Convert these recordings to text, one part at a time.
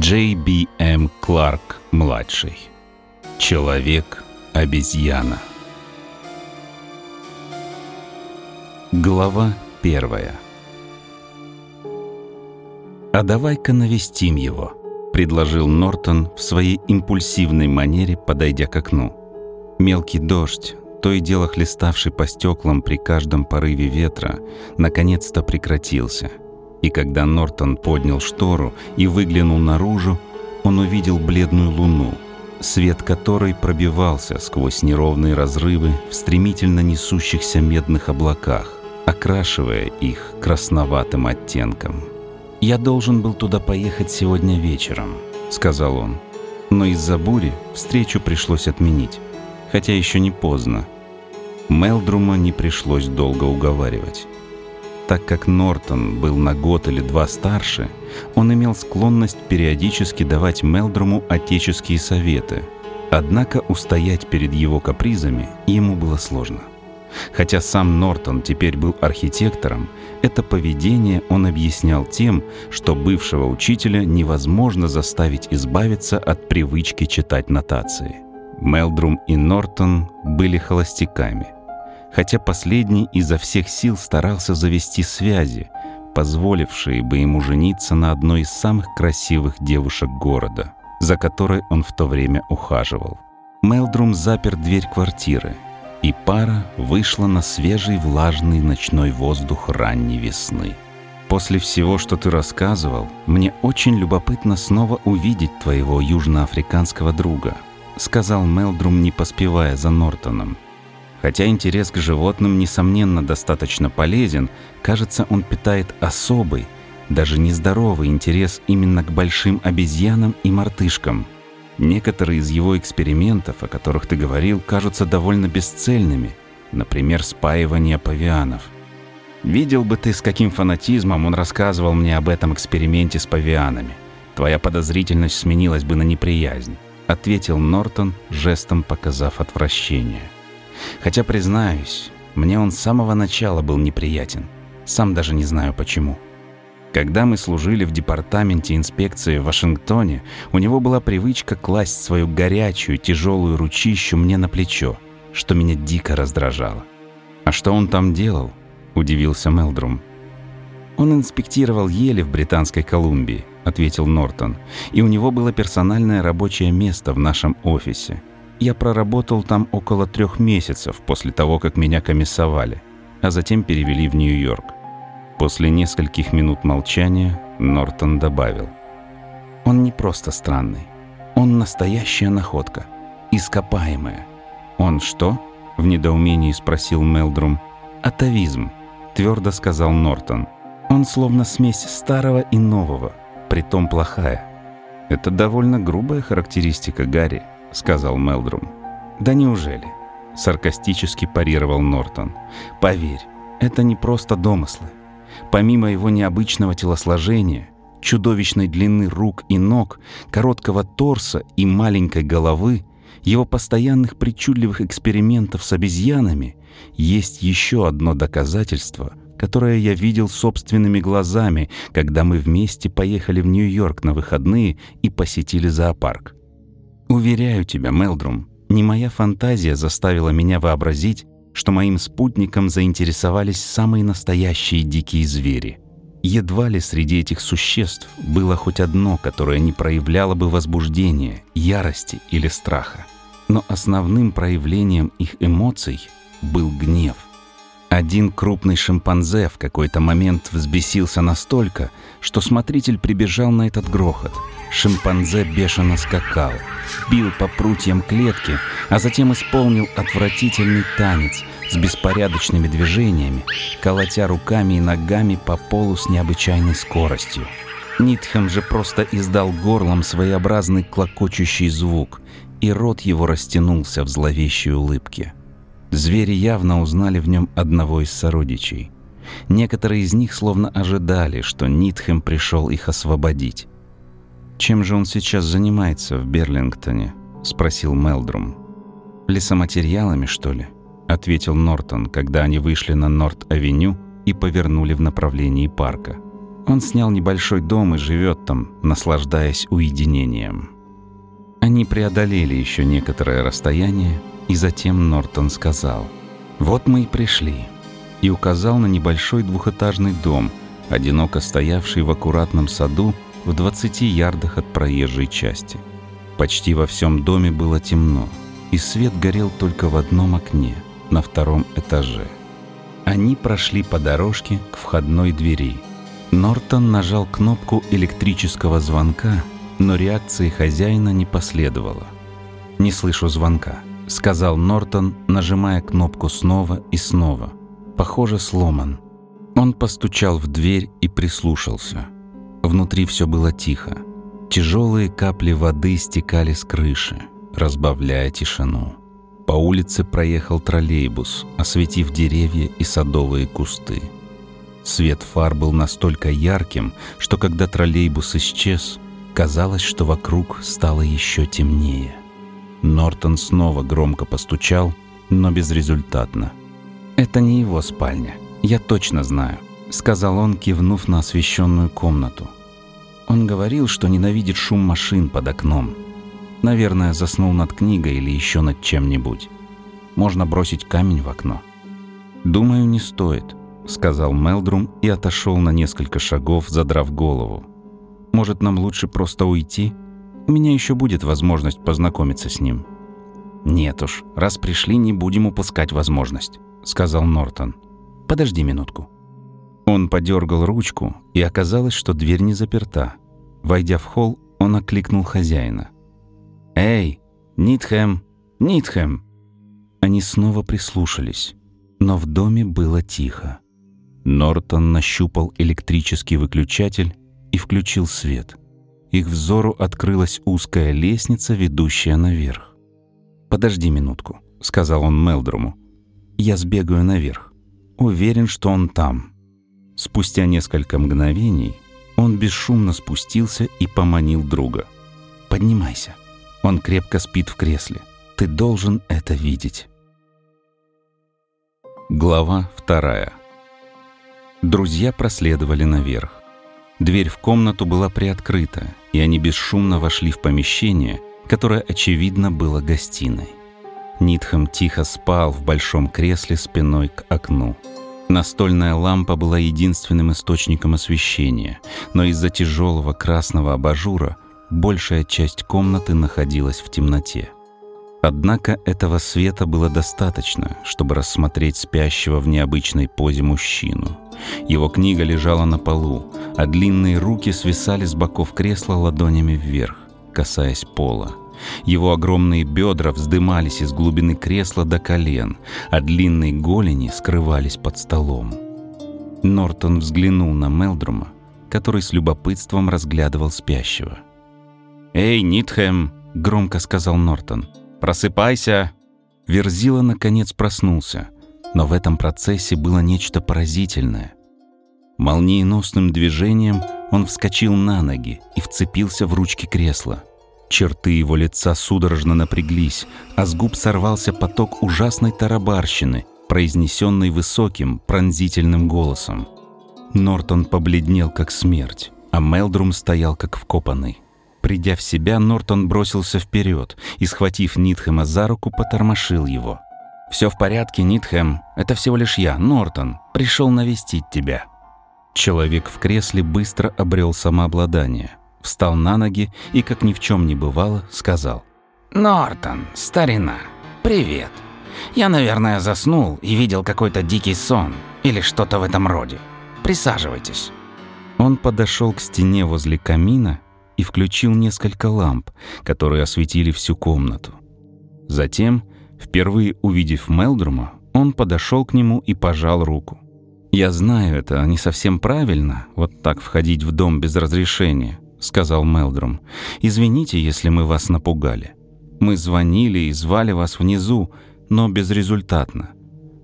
Джей Би М. Кларк, младший. Человек-обезьяна. Глава первая. «А давай-ка навестим его», — предложил Нортон в своей импульсивной манере, подойдя к окну. Мелкий дождь, то и дело хлеставший по стеклам при каждом порыве ветра, наконец-то прекратился. И когда Нортон поднял штору и выглянул наружу, он увидел бледную луну, свет которой пробивался сквозь неровные разрывы в стремительно несущихся медных облаках, окрашивая их красноватым оттенком. «Я должен был туда поехать сегодня вечером», — сказал он. Но из-за бури встречу пришлось отменить, хотя еще не поздно. Мелдрума не пришлось долго уговаривать. Так как Нортон был на год или два старше, он имел склонность периодически давать Мелдруму отеческие советы. Однако устоять перед его капризами ему было сложно. Хотя сам Нортон теперь был архитектором, это поведение он объяснял тем, что бывшего учителя невозможно заставить избавиться от привычки читать нотации. Мелдрум и Нортон были холостяками хотя последний изо всех сил старался завести связи, позволившие бы ему жениться на одной из самых красивых девушек города, за которой он в то время ухаживал. Мелдрум запер дверь квартиры, и пара вышла на свежий влажный ночной воздух ранней весны. «После всего, что ты рассказывал, мне очень любопытно снова увидеть твоего южноафриканского друга», сказал Мелдрум, не поспевая за Нортоном. Хотя интерес к животным, несомненно, достаточно полезен, кажется, он питает особый, даже нездоровый интерес именно к большим обезьянам и мартышкам. Некоторые из его экспериментов, о которых ты говорил, кажутся довольно бесцельными, например, спаивание павианов. Видел бы ты, с каким фанатизмом он рассказывал мне об этом эксперименте с павианами. Твоя подозрительность сменилась бы на неприязнь, ответил Нортон, жестом показав отвращение. Хотя, признаюсь, мне он с самого начала был неприятен. Сам даже не знаю почему. Когда мы служили в департаменте инспекции в Вашингтоне, у него была привычка класть свою горячую, тяжелую ручищу мне на плечо, что меня дико раздражало. «А что он там делал?» – удивился Мелдрум. «Он инспектировал ели в Британской Колумбии», – ответил Нортон, «и у него было персональное рабочее место в нашем офисе – я проработал там около трех месяцев после того, как меня комиссовали, а затем перевели в Нью-Йорк. После нескольких минут молчания Нортон добавил. «Он не просто странный. Он настоящая находка. Ископаемая». «Он что?» — в недоумении спросил Мелдрум. «Атовизм», — твердо сказал Нортон. «Он словно смесь старого и нового, притом плохая». «Это довольно грубая характеристика Гарри», — сказал Мелдрум. «Да неужели?» — саркастически парировал Нортон. «Поверь, это не просто домыслы. Помимо его необычного телосложения, чудовищной длины рук и ног, короткого торса и маленькой головы, его постоянных причудливых экспериментов с обезьянами, есть еще одно доказательство, которое я видел собственными глазами, когда мы вместе поехали в Нью-Йорк на выходные и посетили зоопарк. Уверяю тебя, Мелдрум, не моя фантазия заставила меня вообразить, что моим спутником заинтересовались самые настоящие дикие звери. Едва ли среди этих существ было хоть одно, которое не проявляло бы возбуждения, ярости или страха. Но основным проявлением их эмоций был гнев. Один крупный шимпанзе в какой-то момент взбесился настолько, что смотритель прибежал на этот грохот. Шимпанзе бешено скакал, бил по прутьям клетки, а затем исполнил отвратительный танец с беспорядочными движениями, колотя руками и ногами по полу с необычайной скоростью. Нитхем же просто издал горлом своеобразный клокочущий звук, и рот его растянулся в зловещей улыбке. Звери явно узнали в нем одного из сородичей. Некоторые из них словно ожидали, что Нитхем пришел их освободить. «Чем же он сейчас занимается в Берлингтоне?» — спросил Мелдрум. «Лесоматериалами, что ли?» — ответил Нортон, когда они вышли на Норт-авеню и повернули в направлении парка. Он снял небольшой дом и живет там, наслаждаясь уединением. Они преодолели еще некоторое расстояние, и затем Нортон сказал «Вот мы и пришли» и указал на небольшой двухэтажный дом, одиноко стоявший в аккуратном саду в 20 ярдах от проезжей части. Почти во всем доме было темно, и свет горел только в одном окне, на втором этаже. Они прошли по дорожке к входной двери. Нортон нажал кнопку электрического звонка, но реакции хозяина не последовало. «Не слышу звонка», — сказал Нортон, нажимая кнопку снова и снова. «Похоже, сломан». Он постучал в дверь и прислушался. Внутри все было тихо. Тяжелые капли воды стекали с крыши, разбавляя тишину. По улице проехал троллейбус, осветив деревья и садовые кусты. Свет фар был настолько ярким, что когда троллейбус исчез, казалось, что вокруг стало еще темнее. Нортон снова громко постучал, но безрезультатно. «Это не его спальня, я точно знаю», — сказал он, кивнув на освещенную комнату. Он говорил, что ненавидит шум машин под окном. Наверное, заснул над книгой или еще над чем-нибудь. Можно бросить камень в окно. «Думаю, не стоит», — сказал Мелдрум и отошел на несколько шагов, задрав голову. «Может, нам лучше просто уйти?» У меня еще будет возможность познакомиться с ним». «Нет уж, раз пришли, не будем упускать возможность», — сказал Нортон. «Подожди минутку». Он подергал ручку, и оказалось, что дверь не заперта. Войдя в холл, он окликнул хозяина. «Эй, Нитхэм! Нитхэм!» Они снова прислушались, но в доме было тихо. Нортон нащупал электрический выключатель и включил свет — их взору открылась узкая лестница, ведущая наверх. «Подожди минутку», — сказал он Мелдруму. «Я сбегаю наверх. Уверен, что он там». Спустя несколько мгновений он бесшумно спустился и поманил друга. «Поднимайся. Он крепко спит в кресле. Ты должен это видеть». Глава вторая. Друзья проследовали наверх. Дверь в комнату была приоткрыта, и они бесшумно вошли в помещение, которое, очевидно, было гостиной. Нитхам тихо спал в большом кресле спиной к окну. Настольная лампа была единственным источником освещения, но из-за тяжелого красного абажура большая часть комнаты находилась в темноте. Однако этого света было достаточно, чтобы рассмотреть спящего в необычной позе мужчину. Его книга лежала на полу, а длинные руки свисали с боков кресла ладонями вверх, касаясь пола. Его огромные бедра вздымались из глубины кресла до колен, а длинные голени скрывались под столом. Нортон взглянул на Мелдрума, который с любопытством разглядывал спящего. «Эй, Нитхэм!» — громко сказал Нортон — «Просыпайся!» Верзила наконец проснулся, но в этом процессе было нечто поразительное. Молниеносным движением он вскочил на ноги и вцепился в ручки кресла. Черты его лица судорожно напряглись, а с губ сорвался поток ужасной тарабарщины, произнесенной высоким, пронзительным голосом. Нортон побледнел, как смерть, а Мелдрум стоял, как вкопанный. Придя в себя, Нортон бросился вперед и, схватив Нитхэма за руку, потормошил его. «Все в порядке, Нитхэм. Это всего лишь я, Нортон. Пришел навестить тебя». Человек в кресле быстро обрел самообладание, встал на ноги и, как ни в чем не бывало, сказал. «Нортон, старина, привет. Я, наверное, заснул и видел какой-то дикий сон или что-то в этом роде. Присаживайтесь». Он подошел к стене возле камина и включил несколько ламп, которые осветили всю комнату. Затем, впервые увидев Мелдрума, он подошел к нему и пожал руку. «Я знаю, это не совсем правильно, вот так входить в дом без разрешения», — сказал Мелдрум. «Извините, если мы вас напугали. Мы звонили и звали вас внизу, но безрезультатно.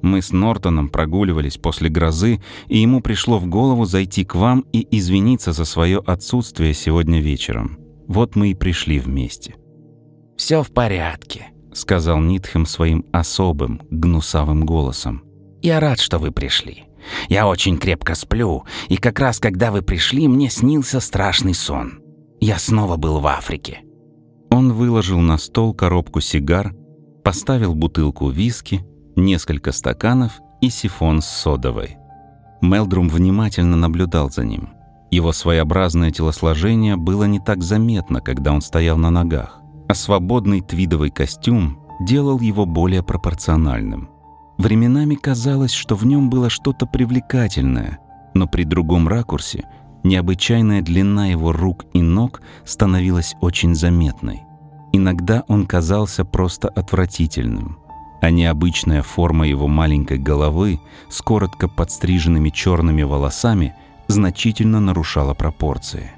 Мы с Нортоном прогуливались после грозы, и ему пришло в голову зайти к вам и извиниться за свое отсутствие сегодня вечером. Вот мы и пришли вместе». «Все в порядке», — сказал Нитхем своим особым, гнусавым голосом. «Я рад, что вы пришли. Я очень крепко сплю, и как раз когда вы пришли, мне снился страшный сон. Я снова был в Африке». Он выложил на стол коробку сигар, поставил бутылку виски, несколько стаканов и сифон с содовой. Мелдрум внимательно наблюдал за ним. Его своеобразное телосложение было не так заметно, когда он стоял на ногах, а свободный твидовый костюм делал его более пропорциональным. Временами казалось, что в нем было что-то привлекательное, но при другом ракурсе необычайная длина его рук и ног становилась очень заметной. Иногда он казался просто отвратительным, а необычная форма его маленькой головы с коротко подстриженными черными волосами значительно нарушала пропорции.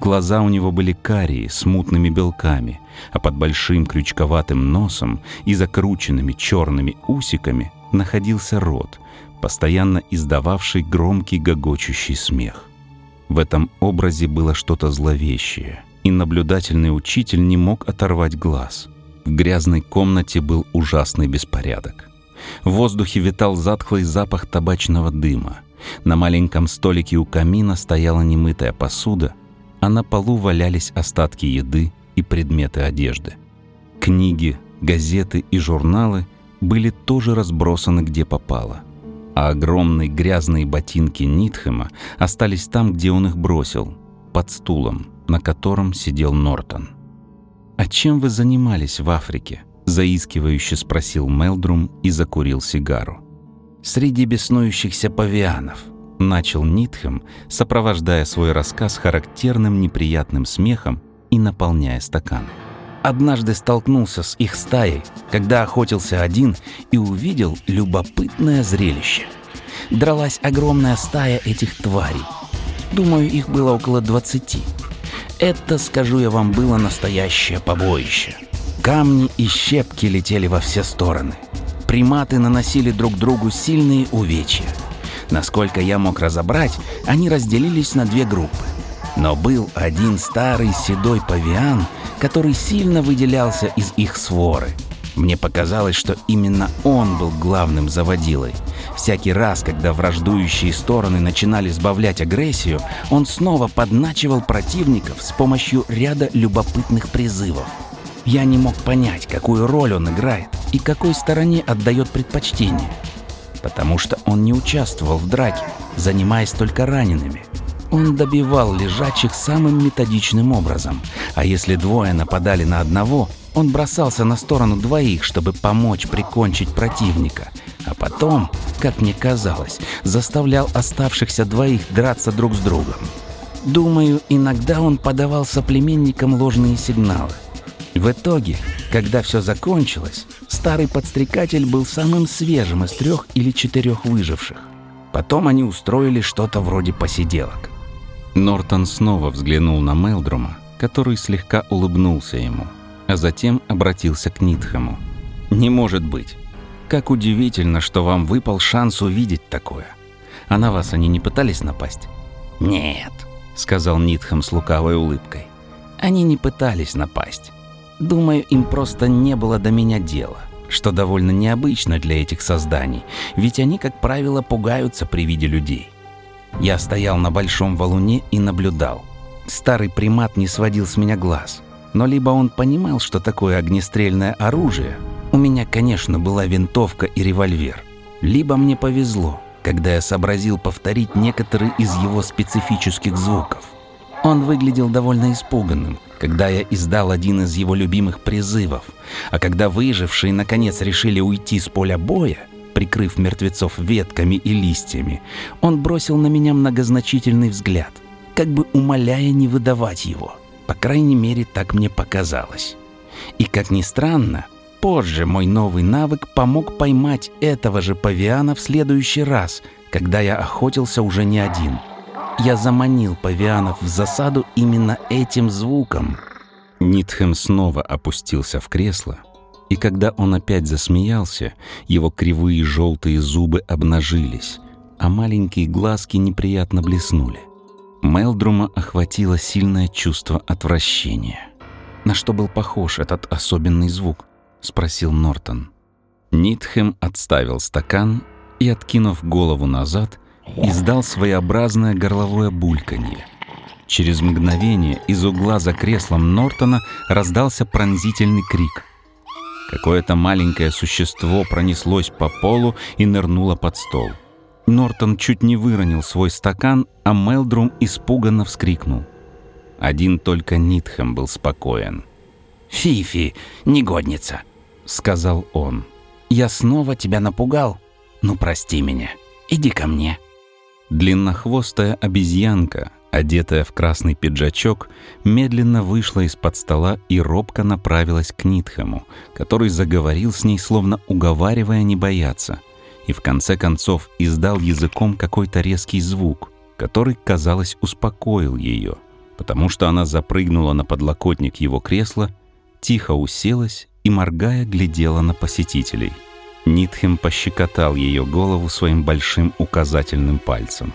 Глаза у него были карие, с мутными белками, а под большим крючковатым носом и закрученными черными усиками находился рот, постоянно издававший громкий гогочущий смех. В этом образе было что-то зловещее, и наблюдательный учитель не мог оторвать глаз. В грязной комнате был ужасный беспорядок. В воздухе витал затхлый запах табачного дыма. На маленьком столике у камина стояла немытая посуда — а на полу валялись остатки еды и предметы одежды. Книги, газеты и журналы были тоже разбросаны где попало, а огромные грязные ботинки Нитхема остались там, где он их бросил, под стулом, на котором сидел Нортон. «А чем вы занимались в Африке?» – заискивающе спросил Мелдрум и закурил сигару. «Среди беснующихся павианов», начал Нитхем, сопровождая свой рассказ характерным неприятным смехом и наполняя стакан. Однажды столкнулся с их стаей, когда охотился один и увидел любопытное зрелище. Дралась огромная стая этих тварей. Думаю, их было около двадцати. Это, скажу я вам, было настоящее побоище. Камни и щепки летели во все стороны. Приматы наносили друг другу сильные увечья – Насколько я мог разобрать, они разделились на две группы. Но был один старый седой павиан, который сильно выделялся из их своры. Мне показалось, что именно он был главным заводилой. Всякий раз, когда враждующие стороны начинали сбавлять агрессию, он снова подначивал противников с помощью ряда любопытных призывов. Я не мог понять, какую роль он играет и какой стороне отдает предпочтение потому что он не участвовал в драке, занимаясь только ранеными. Он добивал лежачих самым методичным образом, а если двое нападали на одного, он бросался на сторону двоих, чтобы помочь прикончить противника, а потом, как мне казалось, заставлял оставшихся двоих драться друг с другом. Думаю, иногда он подавал соплеменникам ложные сигналы. В итоге, когда все закончилось, старый подстрекатель был самым свежим из трех или четырех выживших. Потом они устроили что-то вроде посиделок. Нортон снова взглянул на Мелдрума, который слегка улыбнулся ему, а затем обратился к Нитхэму. «Не может быть. Как удивительно, что вам выпал шанс увидеть такое. А на вас они не пытались напасть?» «Нет», — сказал Нитхэм с лукавой улыбкой. «Они не пытались напасть. Думаю, им просто не было до меня дела, что довольно необычно для этих созданий, ведь они, как правило, пугаются при виде людей. Я стоял на большом валуне и наблюдал. Старый примат не сводил с меня глаз, но либо он понимал, что такое огнестрельное оружие, у меня, конечно, была винтовка и револьвер, либо мне повезло, когда я сообразил повторить некоторые из его специфических звуков. Он выглядел довольно испуганным, когда я издал один из его любимых призывов, а когда выжившие наконец решили уйти с поля боя, прикрыв мертвецов ветками и листьями, он бросил на меня многозначительный взгляд, как бы умоляя не выдавать его. По крайней мере, так мне показалось. И как ни странно, позже мой новый навык помог поймать этого же павиана в следующий раз, когда я охотился уже не один – я заманил павианов в засаду именно этим звуком. Нитхем снова опустился в кресло, и когда он опять засмеялся, его кривые желтые зубы обнажились, а маленькие глазки неприятно блеснули. Мелдрума охватило сильное чувство отвращения. «На что был похож этот особенный звук?» — спросил Нортон. Нитхем отставил стакан и, откинув голову назад, издал своеобразное горловое бульканье. Через мгновение из угла за креслом Нортона раздался пронзительный крик. Какое-то маленькое существо пронеслось по полу и нырнуло под стол. Нортон чуть не выронил свой стакан, а Мелдрум испуганно вскрикнул. Один только Нитхэм был спокоен. «Фифи, негодница!» — сказал он. «Я снова тебя напугал? Ну, прости меня. Иди ко мне». Длиннохвостая обезьянка, одетая в красный пиджачок, медленно вышла из-под стола и робко направилась к Нитхэму, который заговорил с ней, словно уговаривая не бояться, и в конце концов издал языком какой-то резкий звук, который, казалось, успокоил ее, потому что она запрыгнула на подлокотник его кресла, тихо уселась и, моргая, глядела на посетителей. Нитхем пощекотал ее голову своим большим указательным пальцем.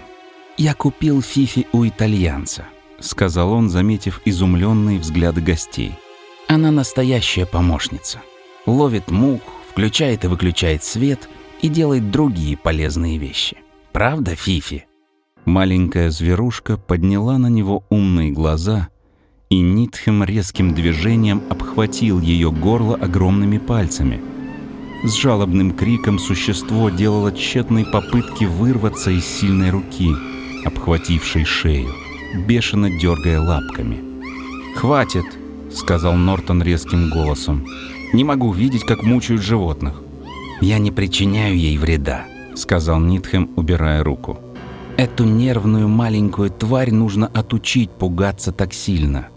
«Я купил Фифи у итальянца», — сказал он, заметив изумленные взгляды гостей. «Она настоящая помощница. Ловит мух, включает и выключает свет и делает другие полезные вещи. Правда, Фифи?» Маленькая зверушка подняла на него умные глаза, и Нитхем резким движением обхватил ее горло огромными пальцами. С жалобным криком существо делало тщетные попытки вырваться из сильной руки — обхватившей шею, бешено дергая лапками. «Хватит!» — сказал Нортон резким голосом. «Не могу видеть, как мучают животных». «Я не причиняю ей вреда», — сказал Нитхем, убирая руку. «Эту нервную маленькую тварь нужно отучить пугаться так сильно.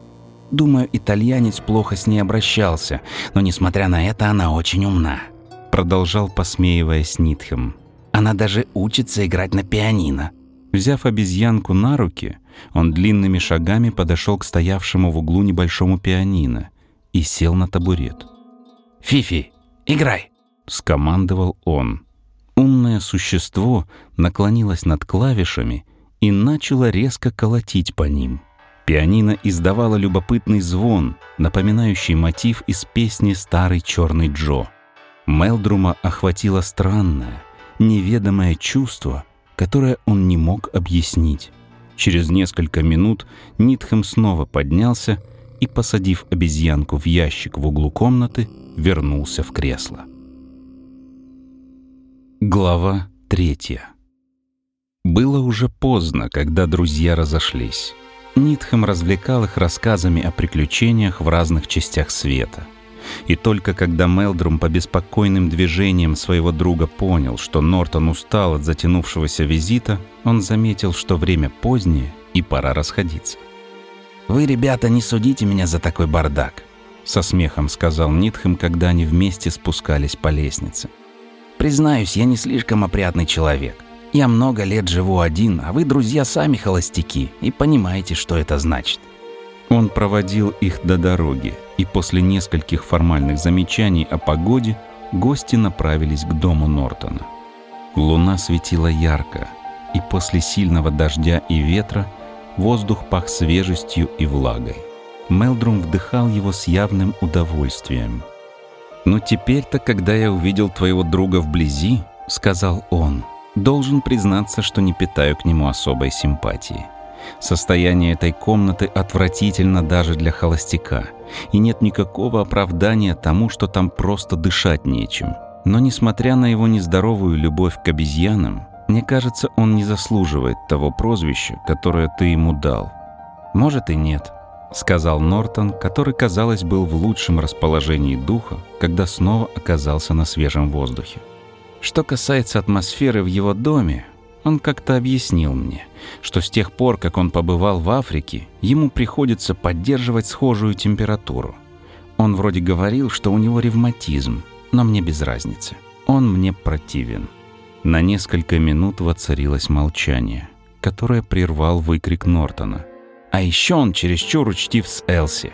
Думаю, итальянец плохо с ней обращался, но, несмотря на это, она очень умна», — продолжал, посмеиваясь Нитхем. «Она даже учится играть на пианино». Взяв обезьянку на руки, он длинными шагами подошел к стоявшему в углу небольшому пианино и сел на табурет. «Фифи, играй!» — скомандовал он. Умное существо наклонилось над клавишами и начало резко колотить по ним. Пианино издавало любопытный звон, напоминающий мотив из песни «Старый черный Джо». Мелдрума охватило странное, неведомое чувство — которое он не мог объяснить. Через несколько минут Нитхэм снова поднялся и, посадив обезьянку в ящик в углу комнаты, вернулся в кресло. Глава третья. Было уже поздно, когда друзья разошлись. Нитхэм развлекал их рассказами о приключениях в разных частях света — и только когда Мелдрум по беспокойным движениям своего друга понял, что Нортон устал от затянувшегося визита, он заметил, что время позднее и пора расходиться. «Вы, ребята, не судите меня за такой бардак», — со смехом сказал Нитхэм, когда они вместе спускались по лестнице. «Признаюсь, я не слишком опрятный человек. Я много лет живу один, а вы, друзья, сами холостяки и понимаете, что это значит. Он проводил их до дороги, и после нескольких формальных замечаний о погоде гости направились к дому Нортона. Луна светила ярко, и после сильного дождя и ветра воздух пах свежестью и влагой. Мелдрум вдыхал его с явным удовольствием. «Но теперь-то, когда я увидел твоего друга вблизи, — сказал он, — должен признаться, что не питаю к нему особой симпатии. Состояние этой комнаты отвратительно даже для холостяка, и нет никакого оправдания тому, что там просто дышать нечем. Но несмотря на его нездоровую любовь к обезьянам, мне кажется, он не заслуживает того прозвища, которое ты ему дал. Может и нет, сказал Нортон, который, казалось, был в лучшем расположении духа, когда снова оказался на свежем воздухе. Что касается атмосферы в его доме, он как-то объяснил мне, что с тех пор, как он побывал в Африке, ему приходится поддерживать схожую температуру. Он вроде говорил, что у него ревматизм, но мне без разницы. Он мне противен. На несколько минут воцарилось молчание, которое прервал выкрик Нортона. «А еще он чересчур учтив с Элси».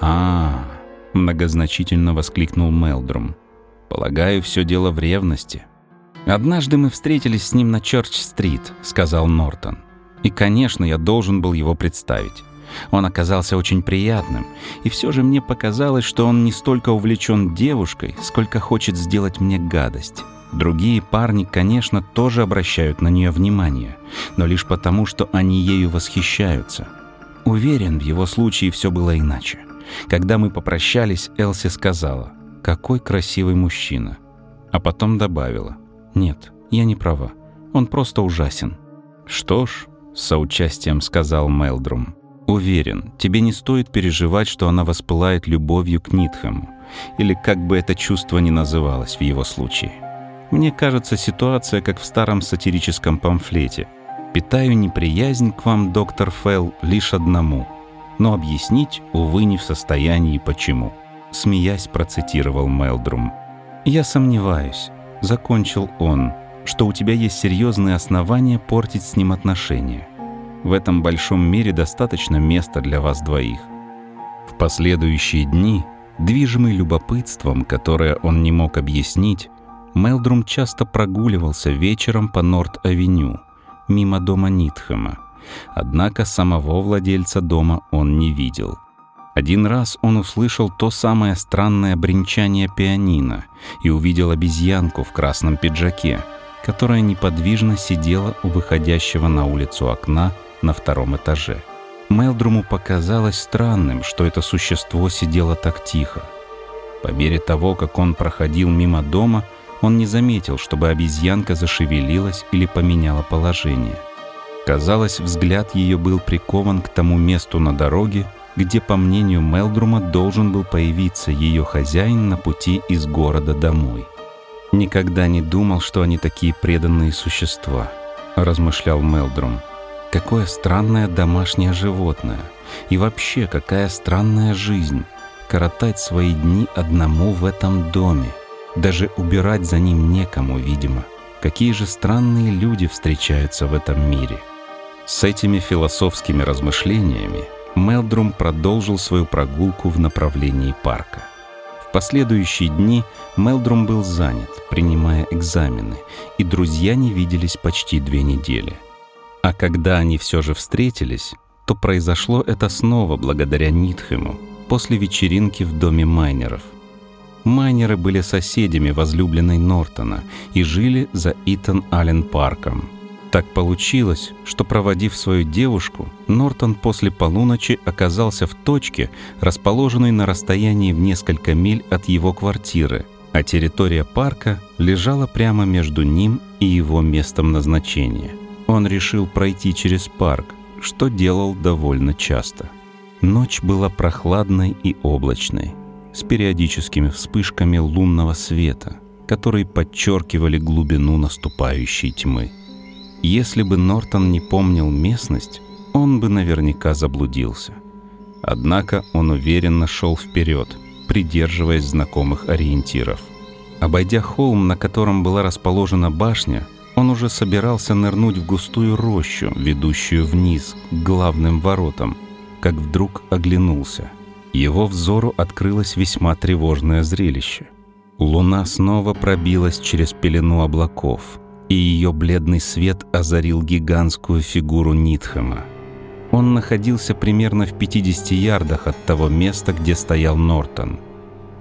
«А, -а, -а многозначительно воскликнул Мелдрум. «Полагаю, все дело в ревности». «Однажды мы встретились с ним на Чёрч-стрит», — сказал Нортон. «И, конечно, я должен был его представить. Он оказался очень приятным, и все же мне показалось, что он не столько увлечен девушкой, сколько хочет сделать мне гадость. Другие парни, конечно, тоже обращают на нее внимание, но лишь потому, что они ею восхищаются. Уверен, в его случае все было иначе. Когда мы попрощались, Элси сказала, «Какой красивый мужчина». А потом добавила, «Нет, я не права. Он просто ужасен». «Что ж», — с соучастием сказал Мелдрум, «уверен, тебе не стоит переживать, что она воспылает любовью к Нитхэму, или как бы это чувство ни называлось в его случае». Мне кажется, ситуация как в старом сатирическом памфлете. «Питаю неприязнь к вам, доктор Фелл, лишь одному, но объяснить, увы, не в состоянии почему», — смеясь процитировал Мелдрум. «Я сомневаюсь», — закончил он, «что у тебя есть серьезные основания портить с ним отношения. В этом большом мире достаточно места для вас двоих». В последующие дни, движимый любопытством, которое он не мог объяснить, Мелдрум часто прогуливался вечером по Норт-авеню, мимо дома Нитхэма. Однако самого владельца дома он не видел. Один раз он услышал то самое странное бренчание пианино и увидел обезьянку в красном пиджаке, которая неподвижно сидела у выходящего на улицу окна на втором этаже. Мелдруму показалось странным, что это существо сидело так тихо. По мере того, как он проходил мимо дома, он не заметил, чтобы обезьянка зашевелилась или поменяла положение. Казалось, взгляд ее был прикован к тому месту на дороге, где, по мнению Мелдрума, должен был появиться ее хозяин на пути из города домой. «Никогда не думал, что они такие преданные существа», — размышлял Мелдрум. «Какое странное домашнее животное. И вообще, какая странная жизнь. Коротать свои дни одному в этом доме. Даже убирать за ним некому, видимо. Какие же странные люди встречаются в этом мире. С этими философскими размышлениями Мелдрум продолжил свою прогулку в направлении парка. В последующие дни Мелдрум был занят, принимая экзамены, и друзья не виделись почти две недели. А когда они все же встретились, то произошло это снова благодаря Нитхему, после вечеринки в доме майнеров – Майнеры были соседями возлюбленной Нортона и жили за Итан Аллен парком. Так получилось, что проводив свою девушку, Нортон после полуночи оказался в точке, расположенной на расстоянии в несколько миль от его квартиры, а территория парка лежала прямо между ним и его местом назначения. Он решил пройти через парк, что делал довольно часто. Ночь была прохладной и облачной с периодическими вспышками лунного света, которые подчеркивали глубину наступающей тьмы. Если бы Нортон не помнил местность, он бы наверняка заблудился. Однако он уверенно шел вперед, придерживаясь знакомых ориентиров. Обойдя холм, на котором была расположена башня, он уже собирался нырнуть в густую рощу, ведущую вниз, к главным воротам, как вдруг оглянулся — его взору открылось весьма тревожное зрелище. Луна снова пробилась через пелену облаков, и ее бледный свет озарил гигантскую фигуру Нитхэма. Он находился примерно в 50 ярдах от того места, где стоял Нортон.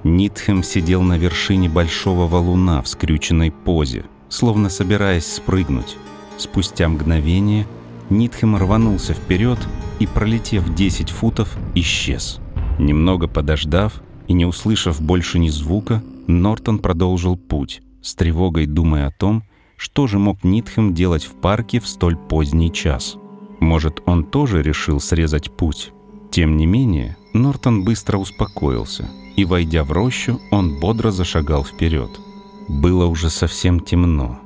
Нитхэм сидел на вершине большого валуна в скрюченной позе, словно собираясь спрыгнуть. Спустя мгновение Нитхэм рванулся вперед и, пролетев 10 футов, исчез. Немного подождав и не услышав больше ни звука, Нортон продолжил путь, с тревогой думая о том, что же мог Нитхэм делать в парке в столь поздний час. Может, он тоже решил срезать путь? Тем не менее, Нортон быстро успокоился, и, войдя в рощу, он бодро зашагал вперед. Было уже совсем темно.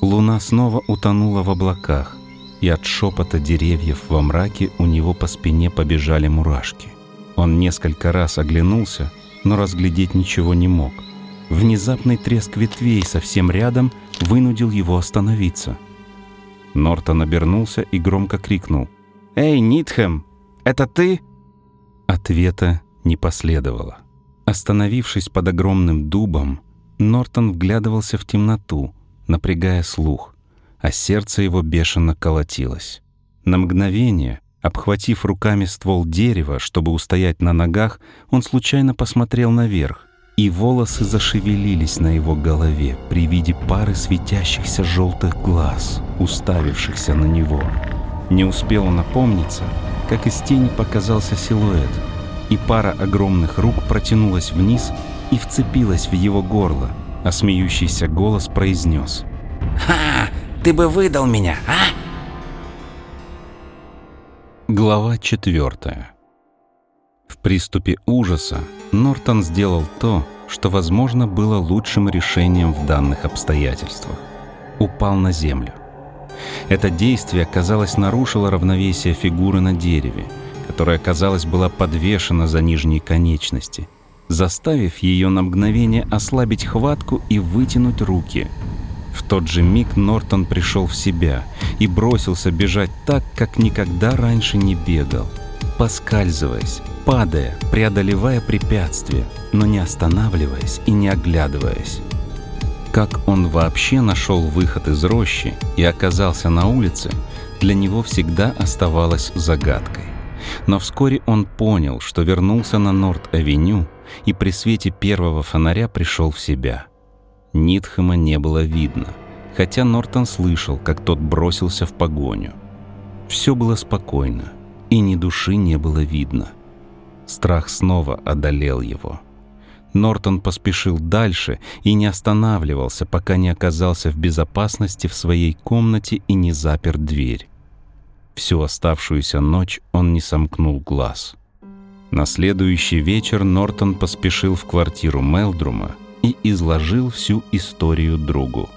Луна снова утонула в облаках, и от шепота деревьев во мраке у него по спине побежали мурашки. Он несколько раз оглянулся, но разглядеть ничего не мог. Внезапный треск ветвей совсем рядом вынудил его остановиться. Нортон обернулся и громко крикнул. «Эй, Нитхэм, это ты?» Ответа не последовало. Остановившись под огромным дубом, Нортон вглядывался в темноту, напрягая слух, а сердце его бешено колотилось. На мгновение Обхватив руками ствол дерева, чтобы устоять на ногах, он случайно посмотрел наверх и волосы зашевелились на его голове при виде пары светящихся желтых глаз, уставившихся на него. Не успел он напомниться, как из тени показался силуэт, и пара огромных рук протянулась вниз и вцепилась в его горло, а смеющийся голос произнес. «Ха! Ты бы выдал меня, а?» Глава четвертая. В приступе ужаса Нортон сделал то, что, возможно, было лучшим решением в данных обстоятельствах. Упал на землю. Это действие, казалось, нарушило равновесие фигуры на дереве, которая, казалось, была подвешена за нижние конечности, заставив ее на мгновение ослабить хватку и вытянуть руки. В тот же миг Нортон пришел в себя и бросился бежать так, как никогда раньше не бегал, поскальзываясь, падая, преодолевая препятствия, но не останавливаясь и не оглядываясь. Как он вообще нашел выход из рощи и оказался на улице, для него всегда оставалось загадкой. Но вскоре он понял, что вернулся на Норт-авеню и при свете первого фонаря пришел в себя. Нитхэма не было видно, хотя Нортон слышал, как тот бросился в погоню. Все было спокойно, и ни души не было видно — Страх снова одолел его. Нортон поспешил дальше и не останавливался, пока не оказался в безопасности в своей комнате и не запер дверь. Всю оставшуюся ночь он не сомкнул глаз. На следующий вечер Нортон поспешил в квартиру Мелдрума и изложил всю историю другу.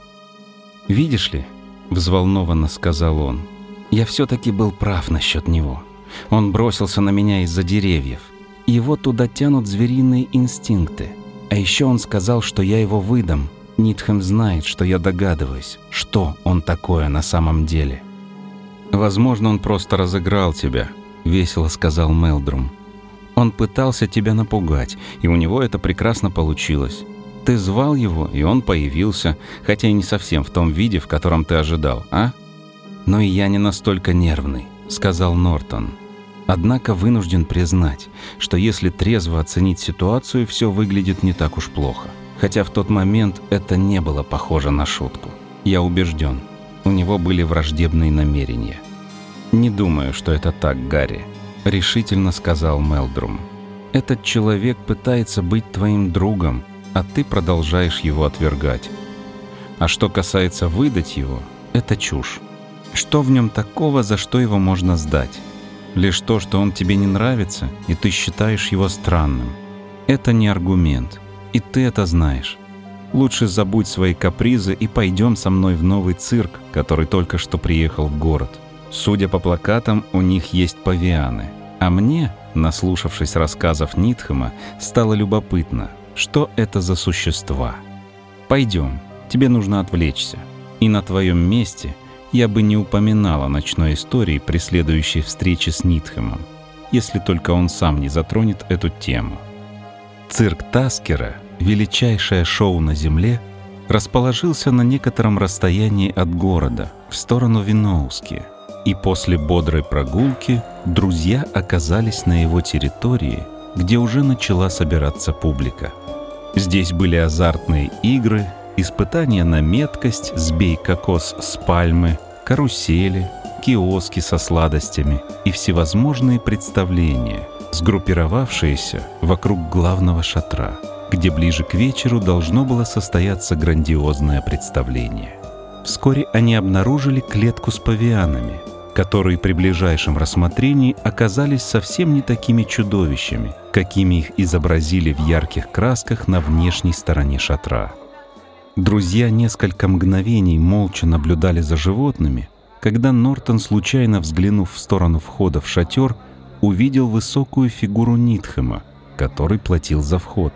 «Видишь ли», — взволнованно сказал он, — «я все-таки был прав насчет него. Он бросился на меня из-за деревьев. Его туда тянут звериные инстинкты. А еще он сказал, что я его выдам. Нитхэм знает, что я догадываюсь, что он такое на самом деле. «Возможно, он просто разыграл тебя», — весело сказал Мелдрум. «Он пытался тебя напугать, и у него это прекрасно получилось. Ты звал его, и он появился, хотя и не совсем в том виде, в котором ты ожидал, а?» «Но и я не настолько нервный», — сказал Нортон. Однако вынужден признать, что если трезво оценить ситуацию, все выглядит не так уж плохо. Хотя в тот момент это не было похоже на шутку. Я убежден, у него были враждебные намерения. «Не думаю, что это так, Гарри», — решительно сказал Мелдрум. «Этот человек пытается быть твоим другом, а ты продолжаешь его отвергать. А что касается выдать его, это чушь. Что в нем такого, за что его можно сдать?» Лишь то, что он тебе не нравится, и ты считаешь его странным. Это не аргумент, и ты это знаешь. Лучше забудь свои капризы и пойдем со мной в новый цирк, который только что приехал в город. Судя по плакатам, у них есть павианы. А мне, наслушавшись рассказов Нитхема, стало любопытно, что это за существа. Пойдем, тебе нужно отвлечься. И на твоем месте – я бы не упоминал о ночной истории при следующей встрече с Нитхемом, если только он сам не затронет эту тему. Цирк Таскера, величайшее шоу на Земле, расположился на некотором расстоянии от города, в сторону Виноуски, и после бодрой прогулки друзья оказались на его территории, где уже начала собираться публика. Здесь были азартные игры, испытания на меткость, сбей кокос с пальмы, карусели, киоски со сладостями и всевозможные представления, сгруппировавшиеся вокруг главного шатра, где ближе к вечеру должно было состояться грандиозное представление. Вскоре они обнаружили клетку с павианами, которые при ближайшем рассмотрении оказались совсем не такими чудовищами, какими их изобразили в ярких красках на внешней стороне шатра. Друзья несколько мгновений молча наблюдали за животными, когда Нортон, случайно взглянув в сторону входа в шатер, увидел высокую фигуру Нитхема, который платил за вход.